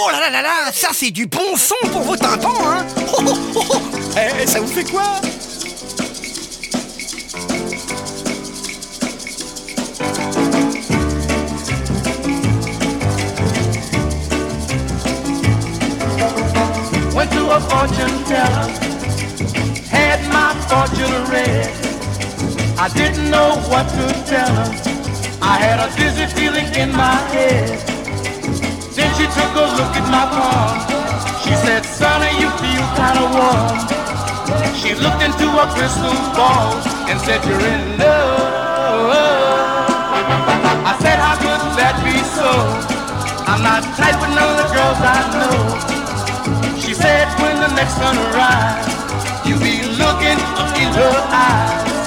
Oh là là là là, ça c'est du bon son pour vos tympans, hein oh, oh, oh, oh. Eh, ça vous fait quoi? Went to a fortune teller, had my fortune read. I didn't know what to tell her. I had a dizzy feeling in my head. She took a look at my palm. She said, Sonny, you feel kind of warm. She looked into a crystal ball and said, You're in love. I said, How could that be so? I'm not tight with none of the girls I know. She said, When the next sun arrives, you'll be looking up in her eyes.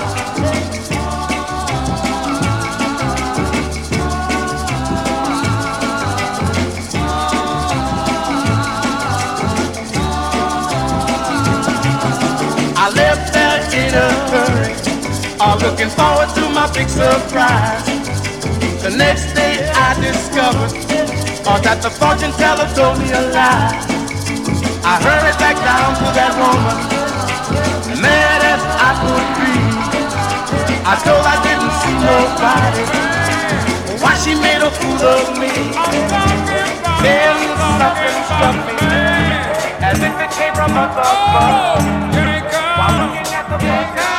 All looking forward to my big surprise. The next day I discovered uh, that the fortune teller told me a lie. I hurried back down to that woman, mad as I could be. I told I didn't see nobody. Why she made a fool of me? Then something struck me, as if it came from above. While looking at the fortune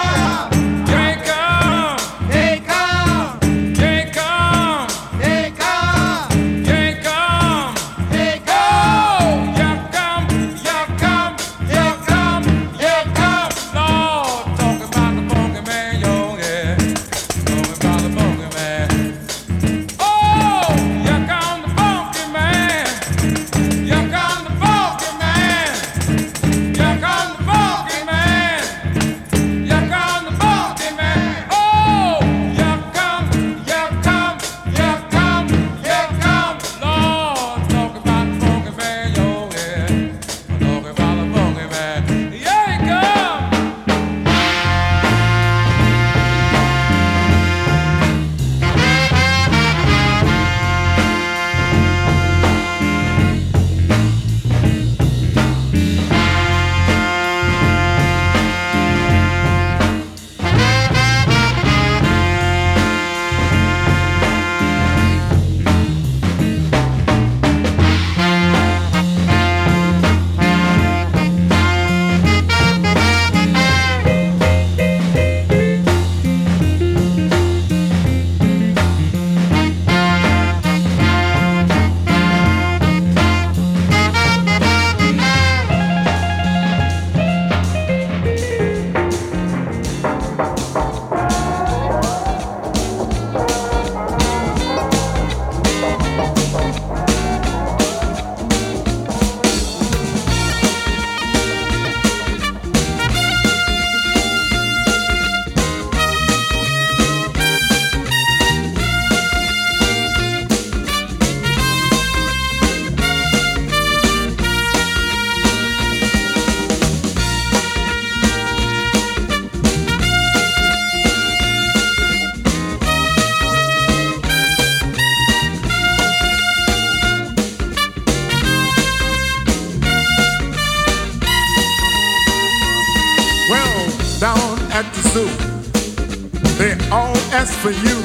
they all ask for you.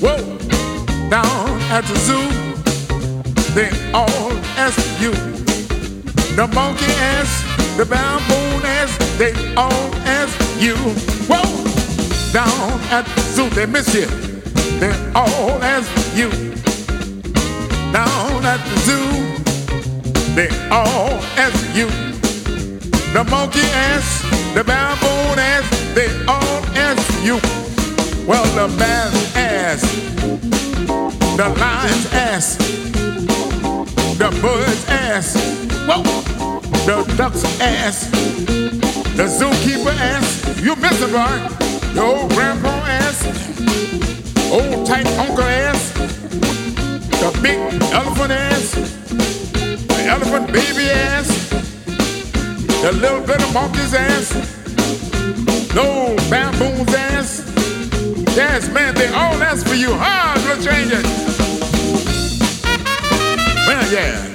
Whoa, down at the zoo, they all ask for you. The monkey ass, the baboon ass, they all ask you. Whoa, down at the zoo, they miss you. They all ask for you. Down at the zoo, they all ask you. The monkey ass, the baboon ass, they all ask for you. Well, the man ass, the lion's ass, the bird's ass, whoa, the duck's ass, the zookeeper ass, you miss it, boy. The old grandpa ass, old tight uncle ass, the big elephant ass, the elephant baby ass. The little bit of monkey's ass, no baboon's ass. Yes, man, they all ask for you. Huh, little change it. Well, yeah.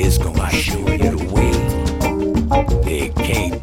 It's gonna shoot it away. It can't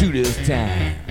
child. this take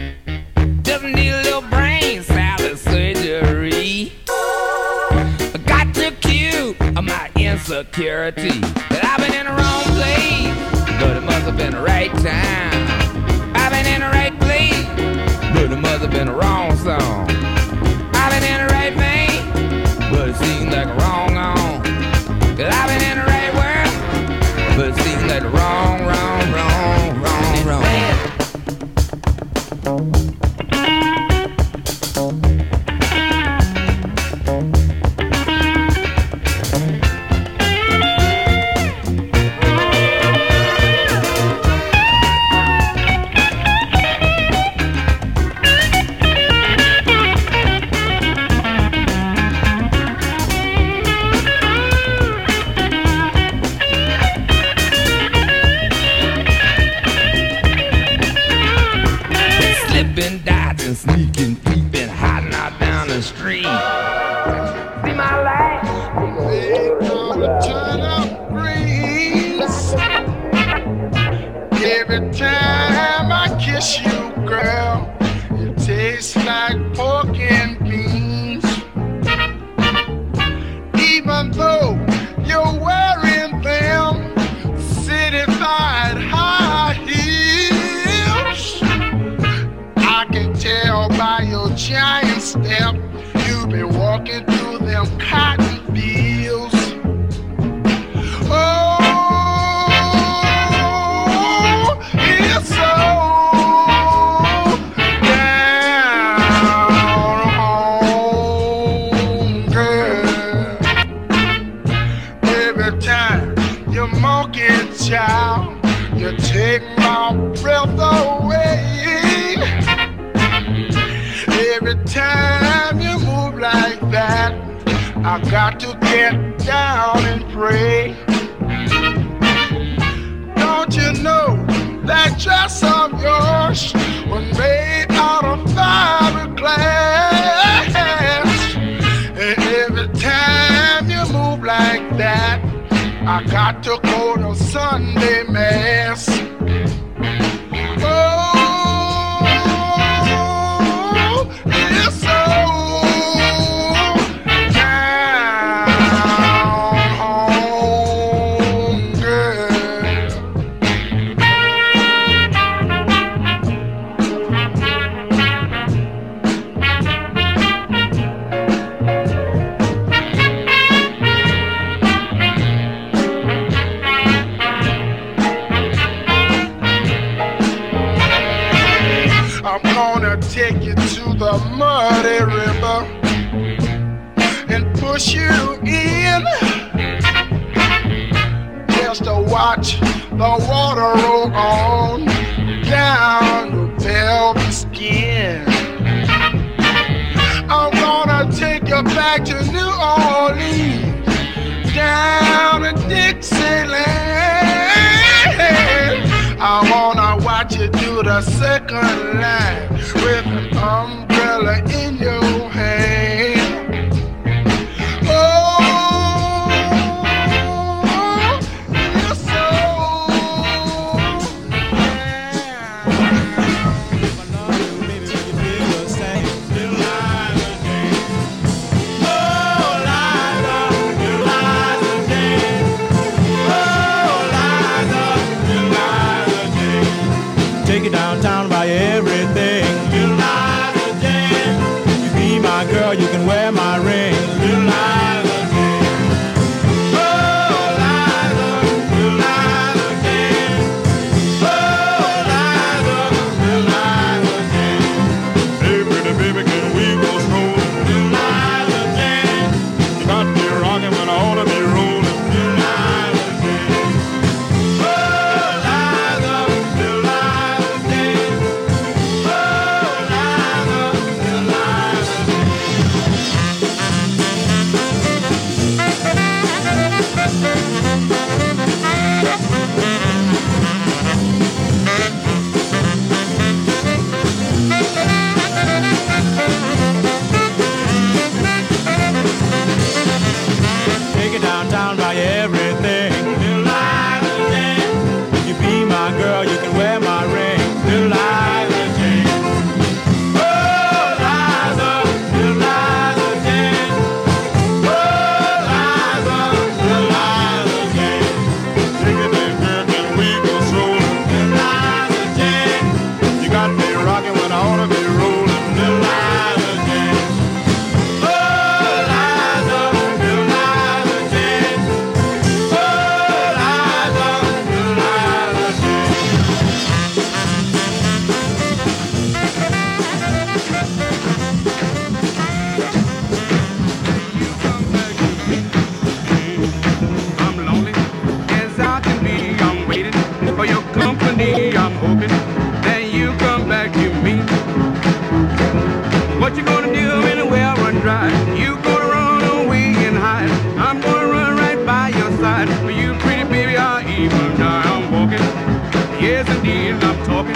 second line with an umbrella in your there's a deal I'm talking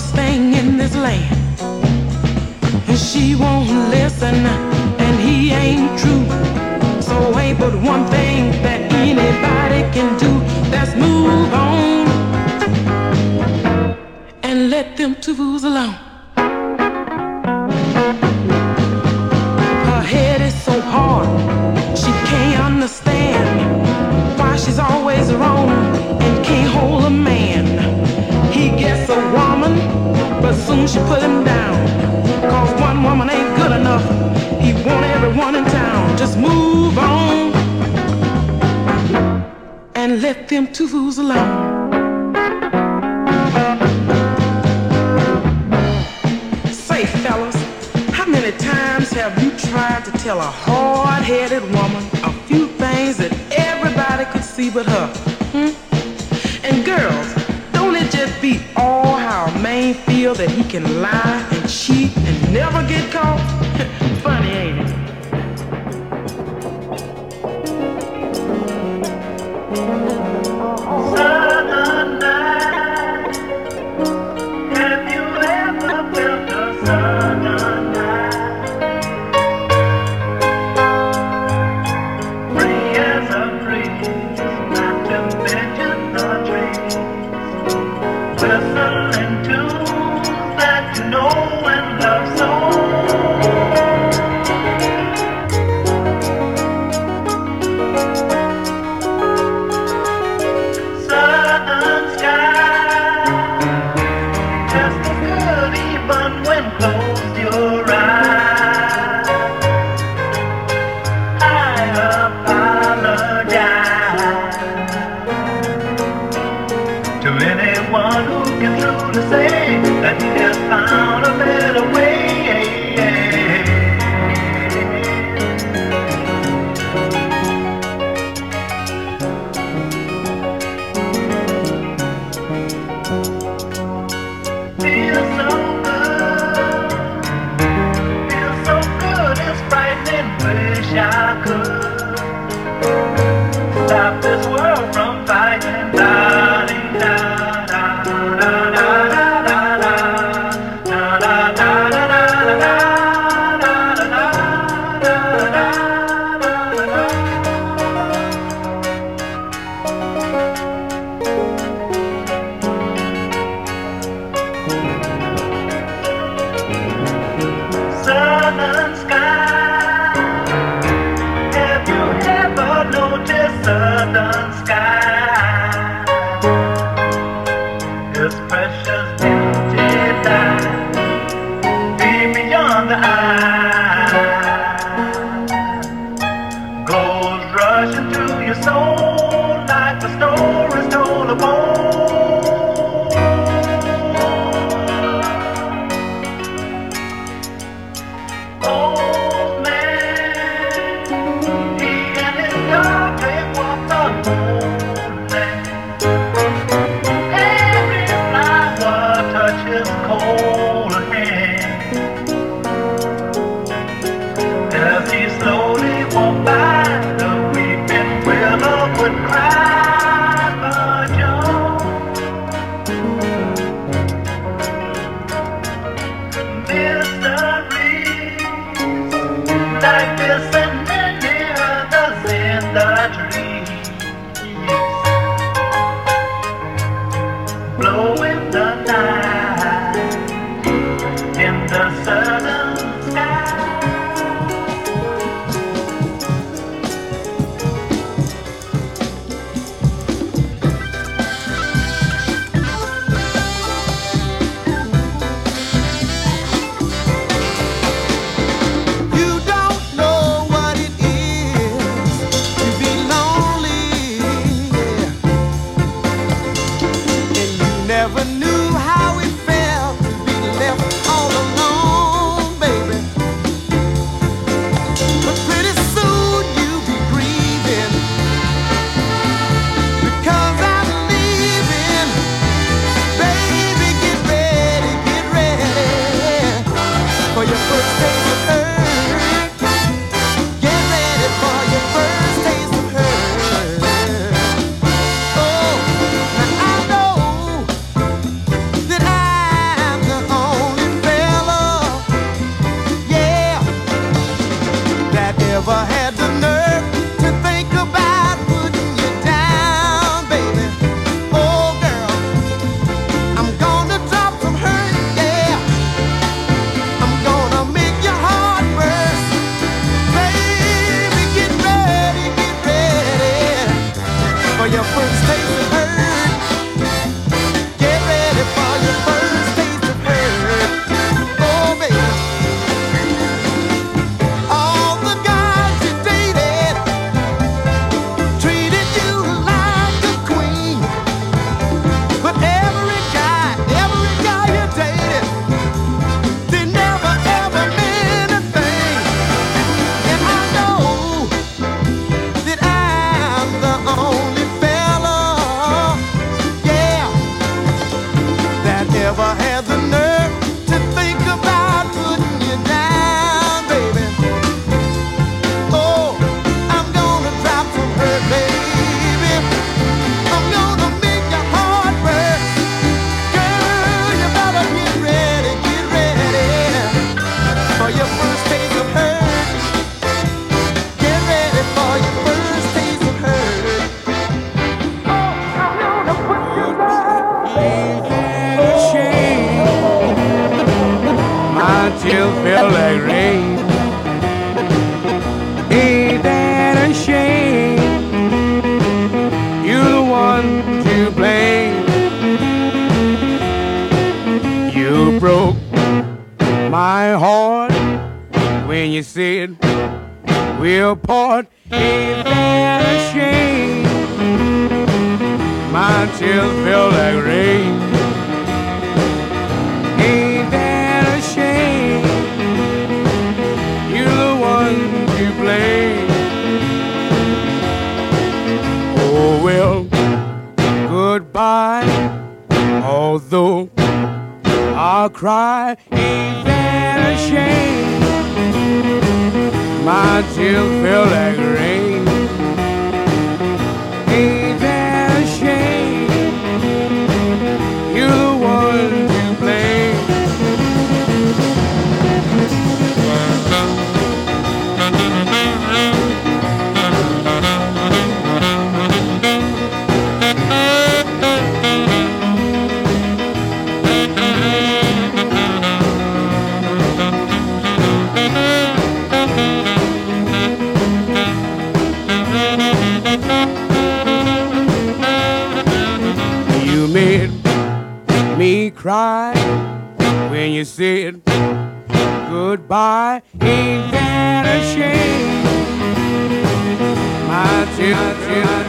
smartest thing in this land. And she won't listen, and he ain't true. So ain't but one thing that anybody can do. That's move. my chills feel like rain. Ain't that a shame? You're the one to blame. Oh well, goodbye. Although I'll cry, ain't that a shame? My chills feel like rain. My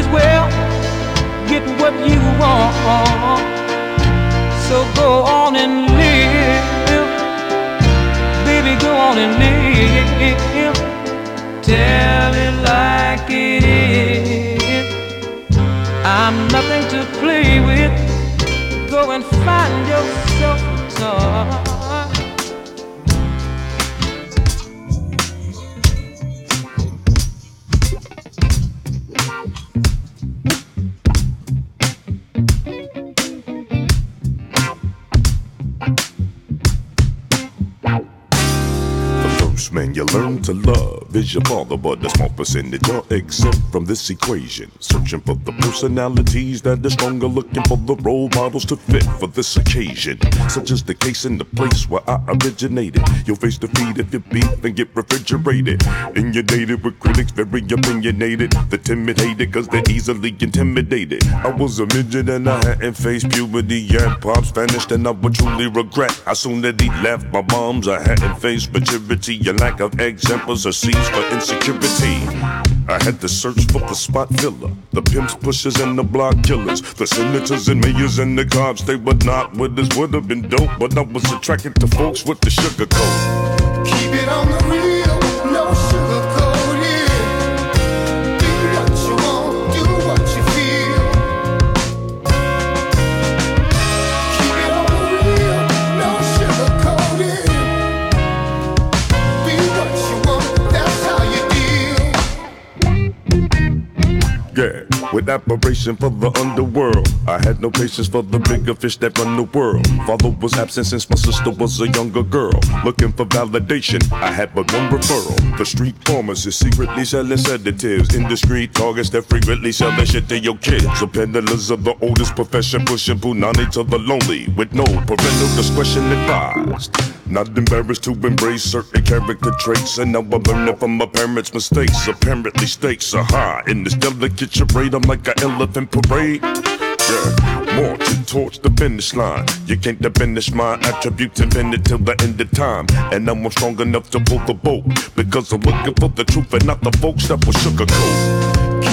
as well get what you want. So go on and live, baby, go on and live. Tell it like it is. I'm nothing to play with. Go and find yourself a. to love is your father, but a small percentage are exempt from this equation. Searching for the personalities that are stronger, looking for the role models to fit for this occasion. Such as the case in the place where I originated. You'll face defeat if you beef and get refrigerated. Inundated with critics, very opinionated. The timid hated cause they're easily intimidated. I was a midget and I hadn't faced puberty yet. Pops vanished and I would truly regret. How soon that he left my moms, I hadn't faced maturity and lack of examples or for insecurity. I had to search for the spot filler, the pimps, pushers, and the block killers, the senators and mayors and the cops. They were not with us, would have been dope, but I was attracted to folks with the sugar coat. Keep it on the real, with admiration for the underworld. I had no patience for the bigger fish that run the world. Father was absent since my sister was a younger girl. Looking for validation, I had but one referral. The street pharmacist secretly selling sedatives. Industry targets that frequently sell that shit to your kids. The peddlers of the oldest profession, pushing punani to the lonely. With no parental discretion advised. Not embarrassed to embrace certain character traits. And now I'm learning from my parents' mistakes. Apparently stakes are high. In this delicate charade, I'm like an elephant parade. Yeah, more to torch the finish line. You can't diminish my attributes invented till the end of time. And now I'm strong enough to pull the boat. Because I'm looking for the truth and not the folks that will sugarcoat.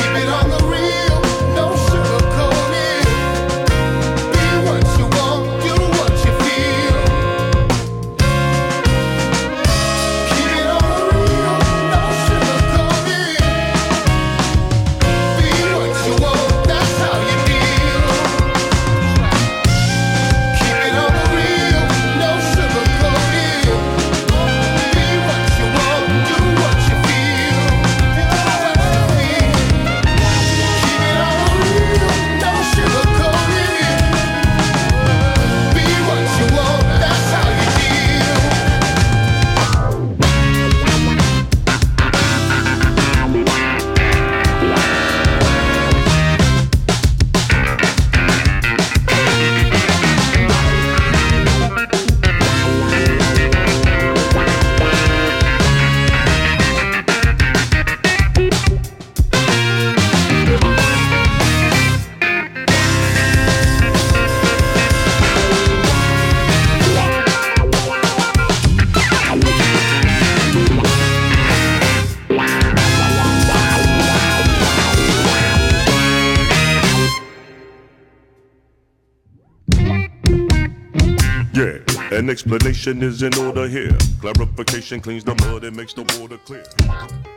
An explanation is in order here. Clarification cleans the mud and makes the water clear.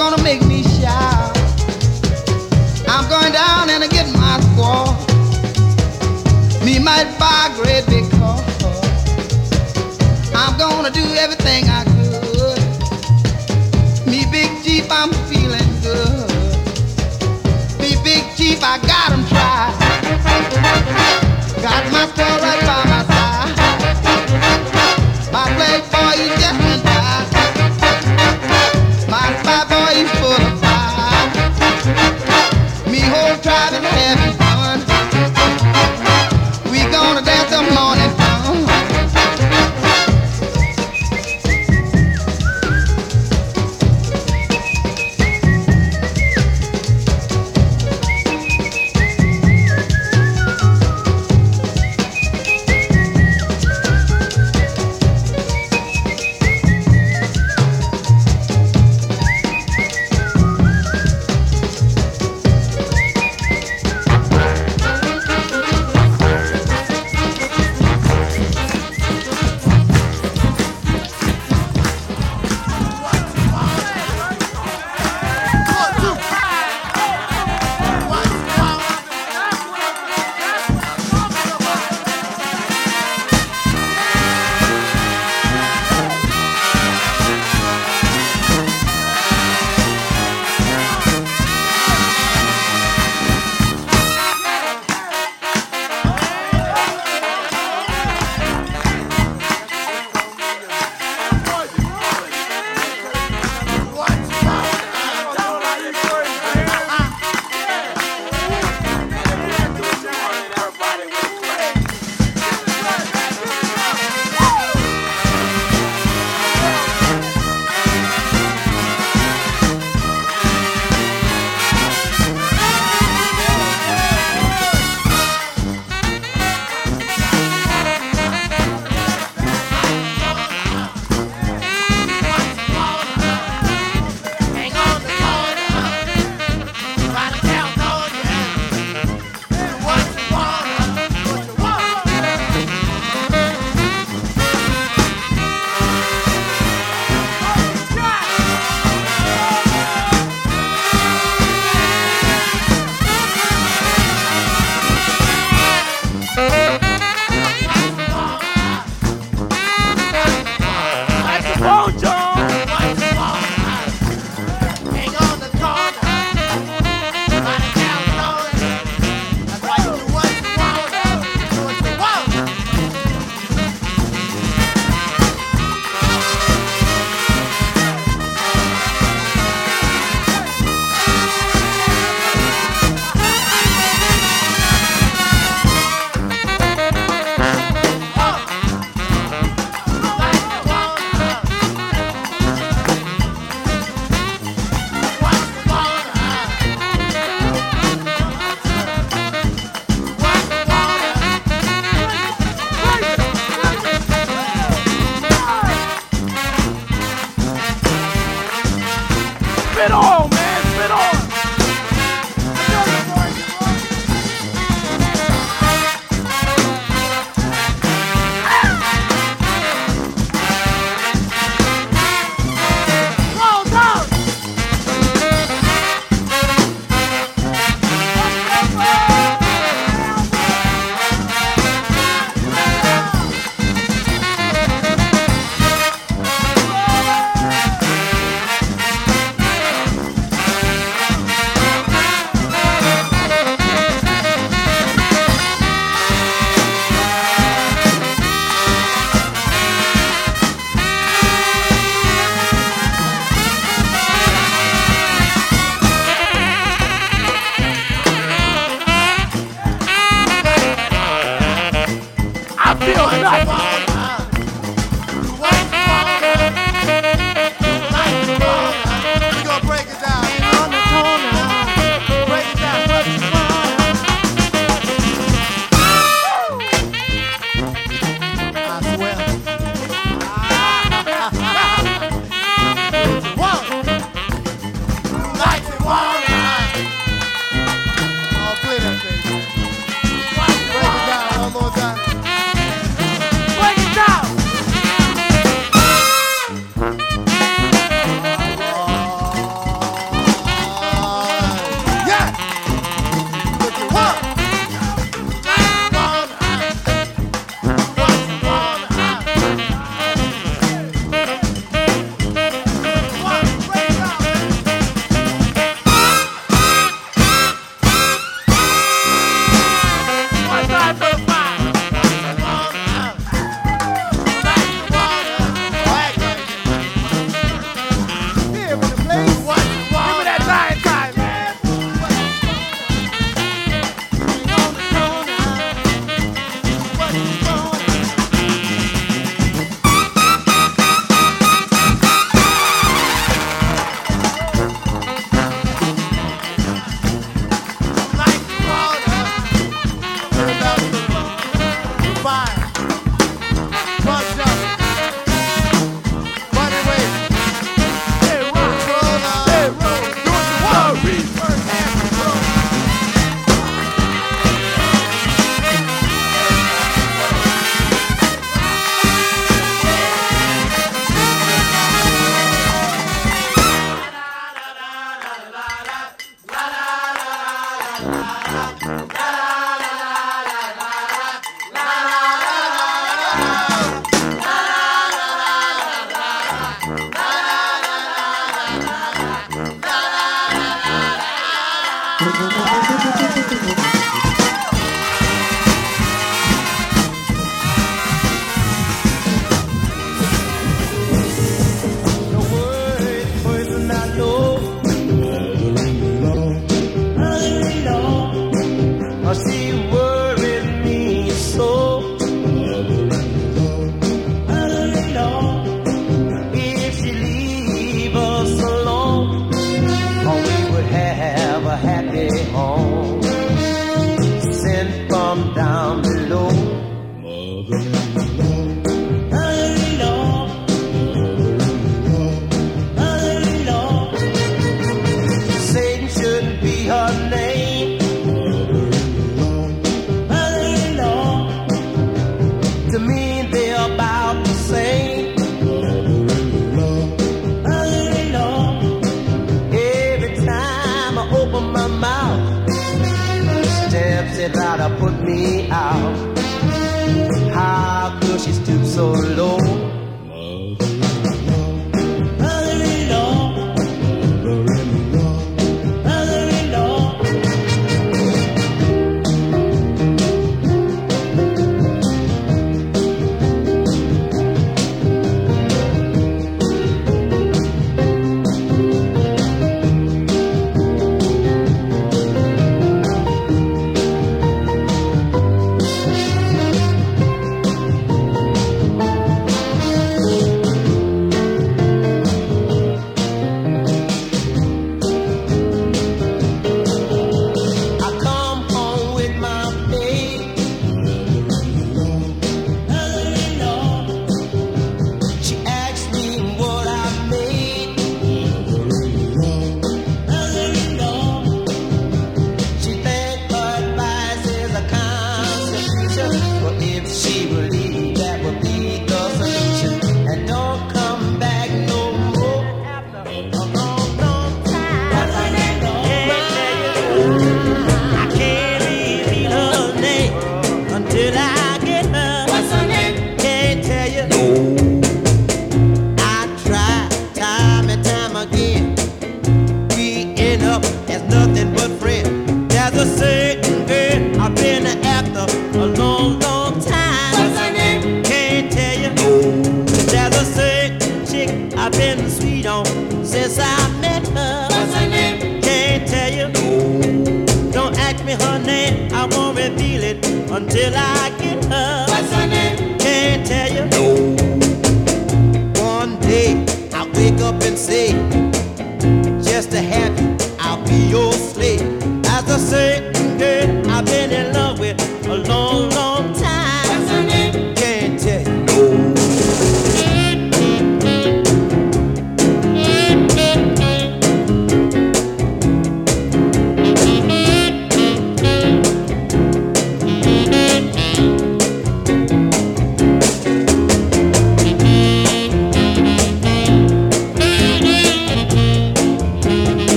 gonna make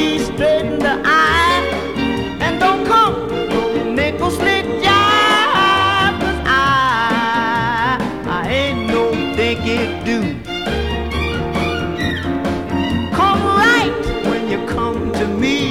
me straight in the eye. And don't come no nickel slit job, cause I, I ain't no think it do. Come right when you come to me.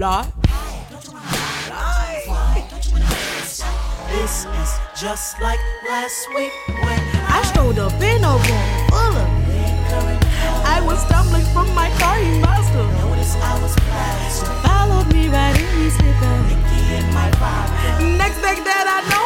lie. This is just like last week when I, I showed up in a room full of I was stumbling from my car, he must have noticed I was plastic. Followed me right in his liquor. Next thing that I know.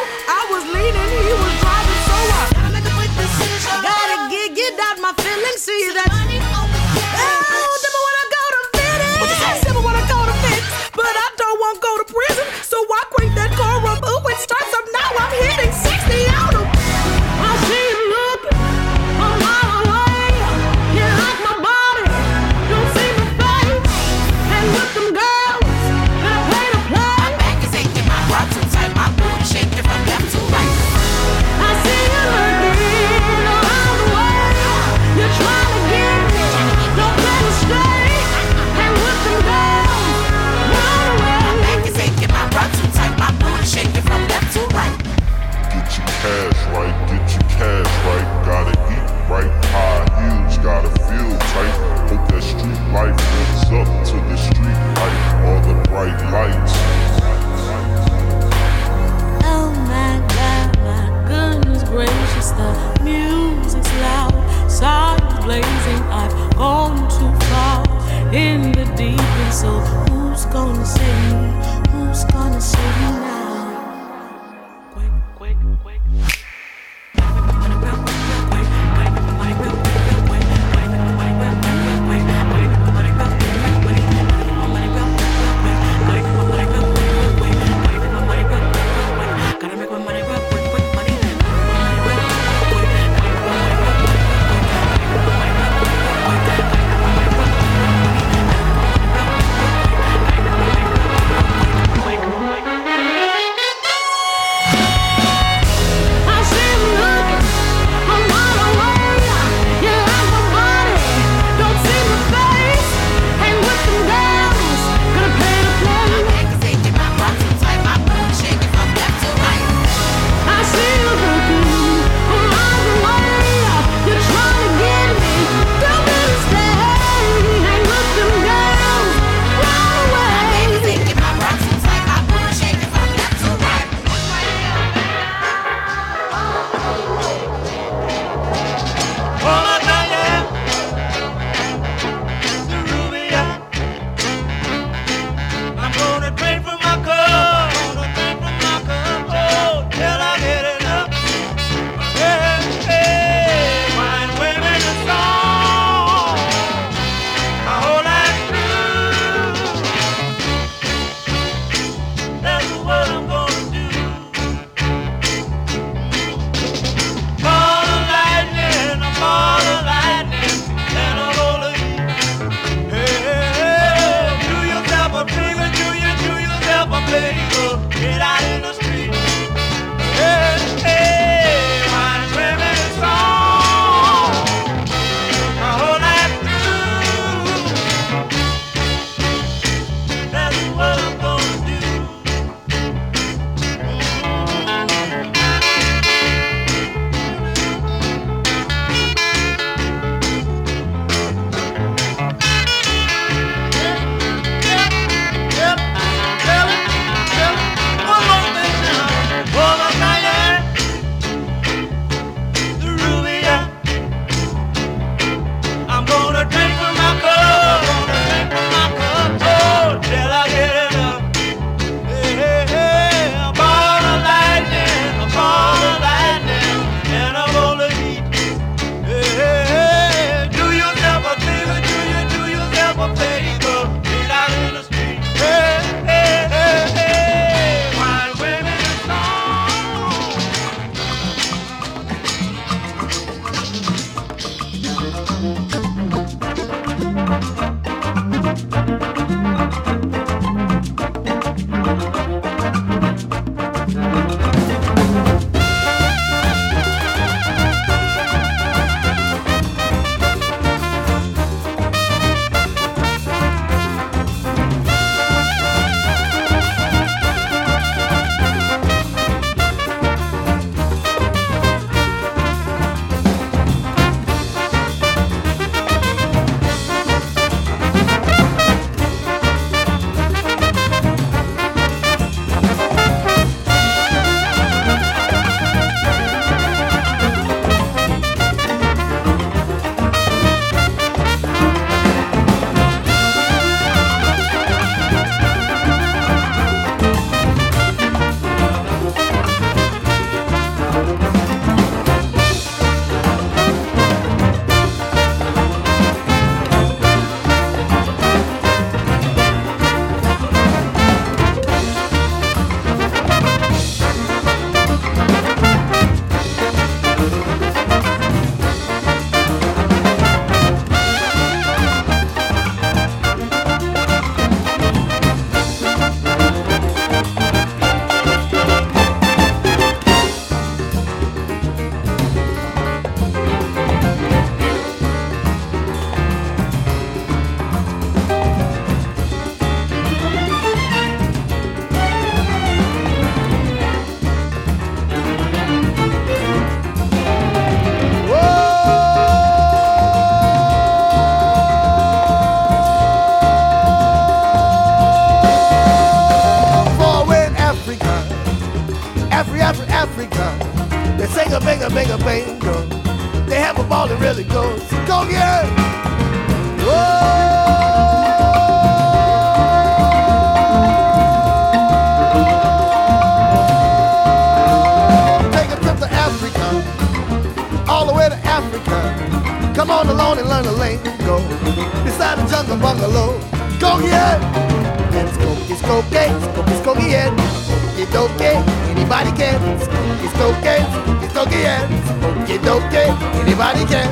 Skokie, anybody can.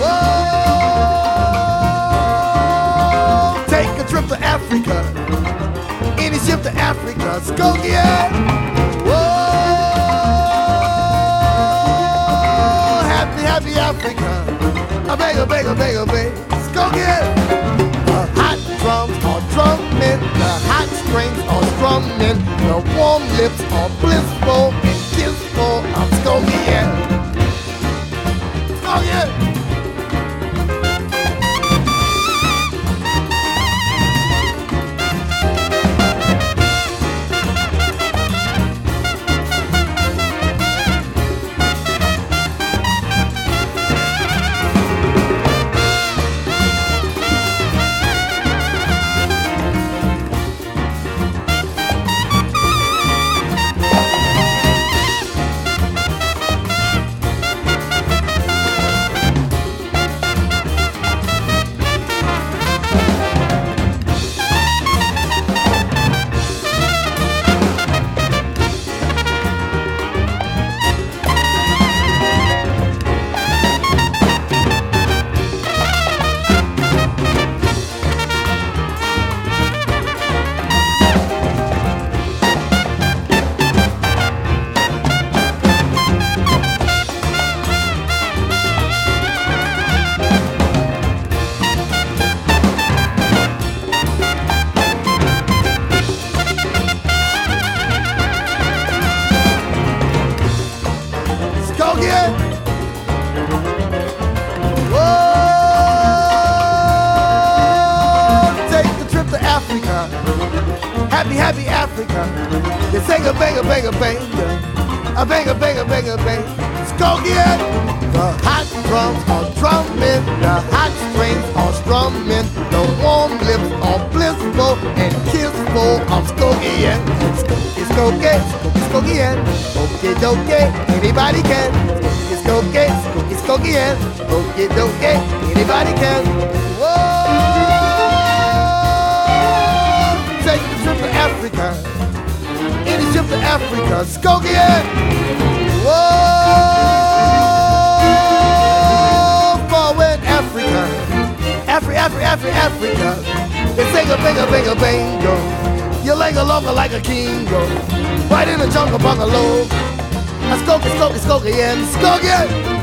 Whoa! Take a trip to Africa. Any ship to Africa. Skokie. Whoa! Happy, happy Africa. I beg, I beg, I beg, I beg. Skokie. Drums are drumming, the hot strings are strumming, the warm lips are blissful bang, a bang, a bang. A bang, a bang, a bang, a bang. Skokie. The hot drums are drumming. The hot strings are strumming. The warm lips are blissful and kissful. I'm Skokie, yeah. Skokie, Skokie, Skokie. Okie dokie, anybody can. Skokie, Skokie, Skokie, Skokie. Okie dokie, anybody can. Whoa! Take a trip to Africa. Any trip to Africa. Skokie. Whoa! Forward Africa. Afri, Afri, Afri, Africa. Sing a bang, a bang, a bango. You leg longer like a kingo. Right in the jungle bungalow. A skokie, skokie, skokie, yeah. Skokie!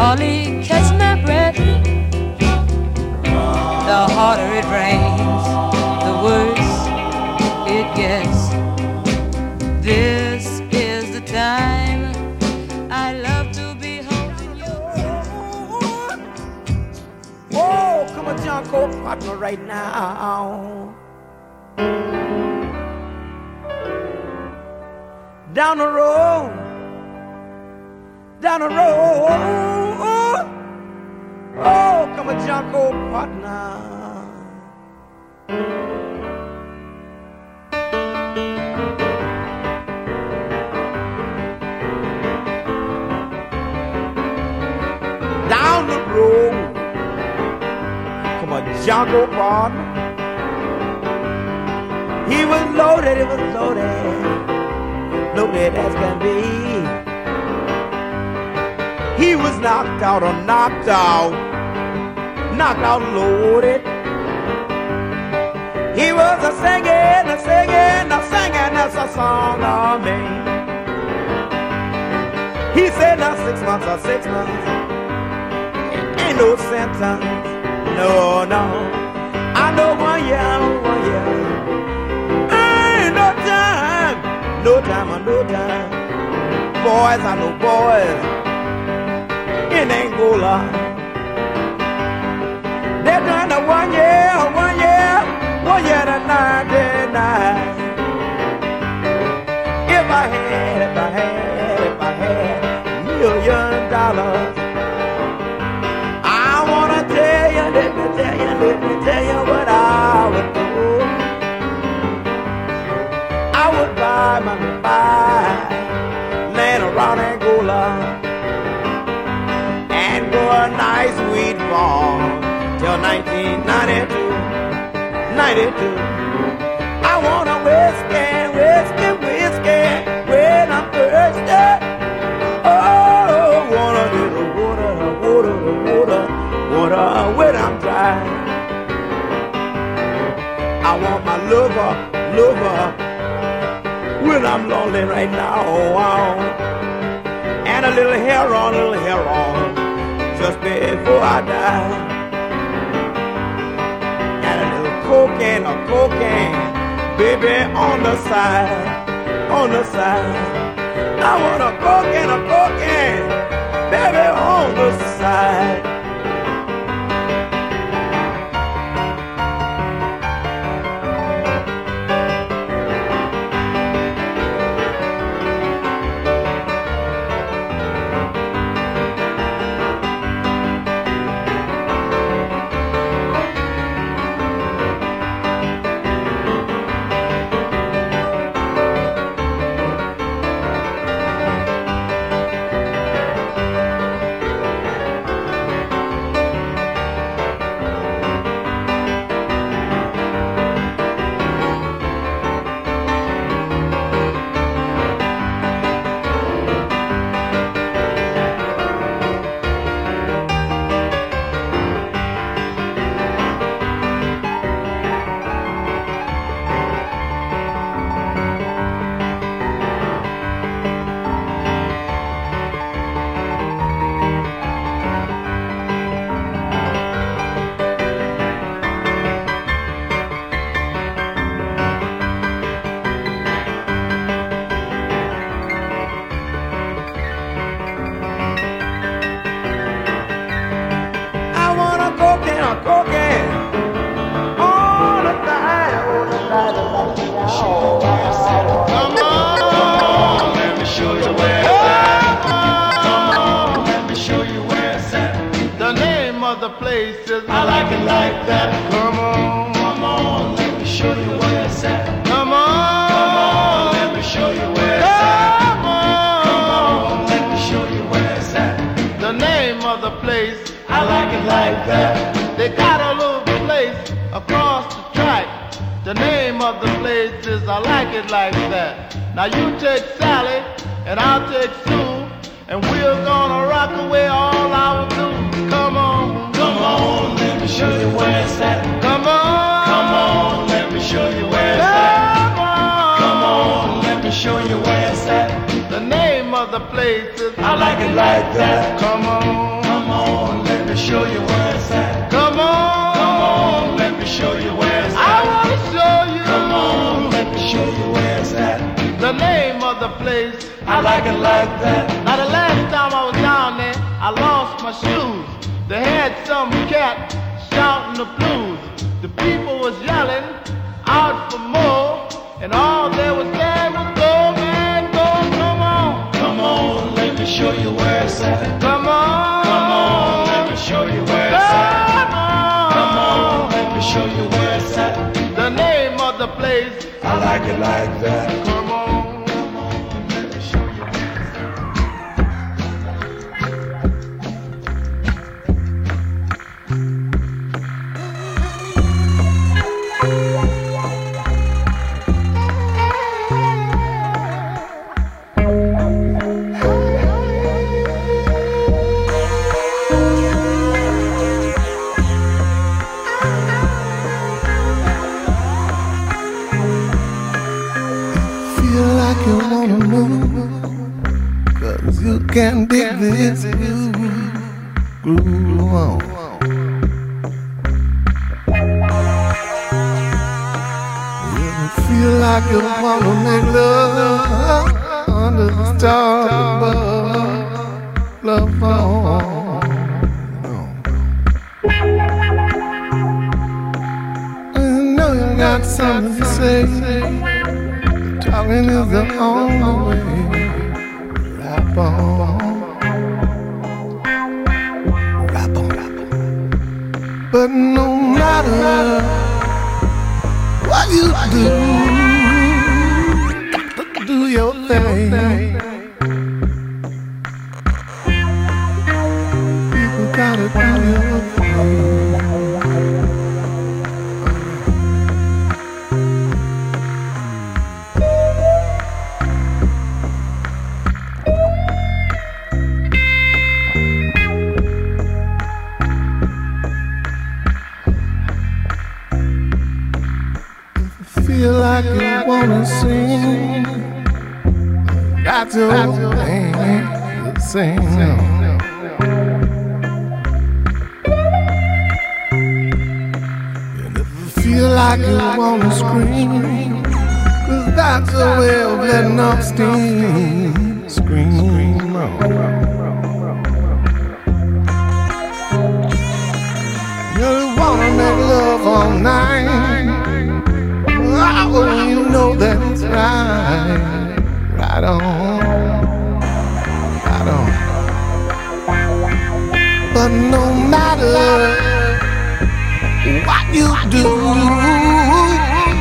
Holly catch my breath. The harder it rains, the worse it gets. This is the time I love to be holding you. Oh, come on, Junko, partner, right now. Down the road, down the road. Oh, come a jumbo partner down the road. Come a Django partner. He was loaded, he was loaded, loaded as can be. He was knocked out or knocked out knockout loaded. He was a singing, a singing, a singing, that's a song of me. He said, now six months or six months, ain't no sentence, no, no. I know one year, I know one year, ain't no time, no time, or no time. Boys, I know boys in Angola one year, one year, one year to 99. If I had, if I had, if I had a million dollars, I wanna tell you, let me tell you, let me tell you what I would do. I would buy my buy land around Angola and grow a nice wheat farm. 92, 92. I want a whiskey, whiskey, whiskey when I'm thirsty. Oh, water, little water, water, water, water when I'm dry. I want my lover, lover when I'm lonely right now. And a little hair on, a little hair on just before I die. smoking, baby, on the side, on the side. I want a coke and a cocaine, baby. Wanna sing. Your thing. Sing. If you feel like you wanna scream, cause that's a way of letting off steam. Scream. You wanna make love all night. Oh, you know that's right. Right on. Right on. But no matter what you do,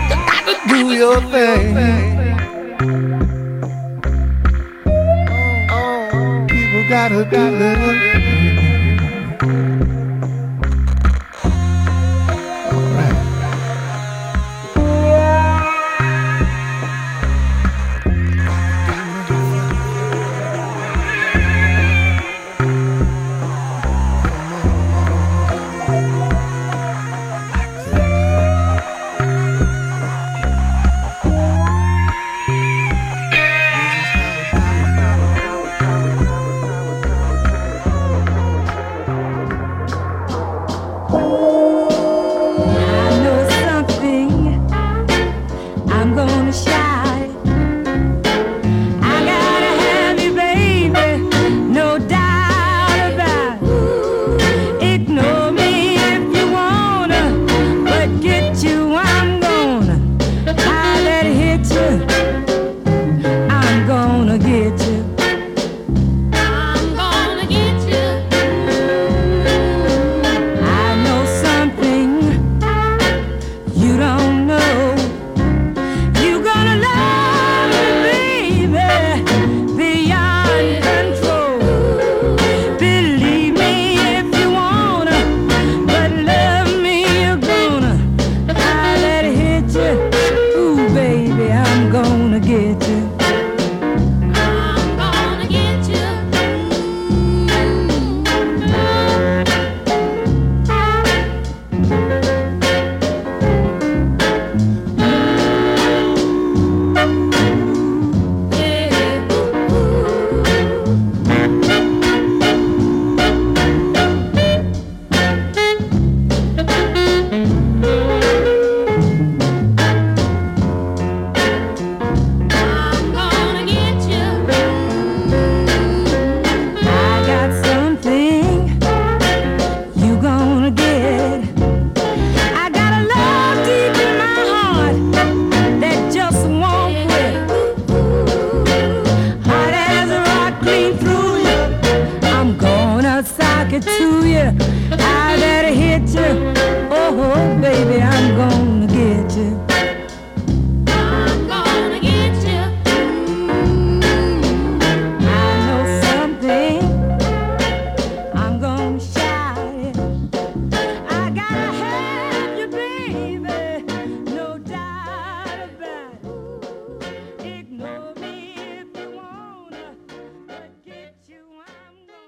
you gotta do your thing. People gotta do their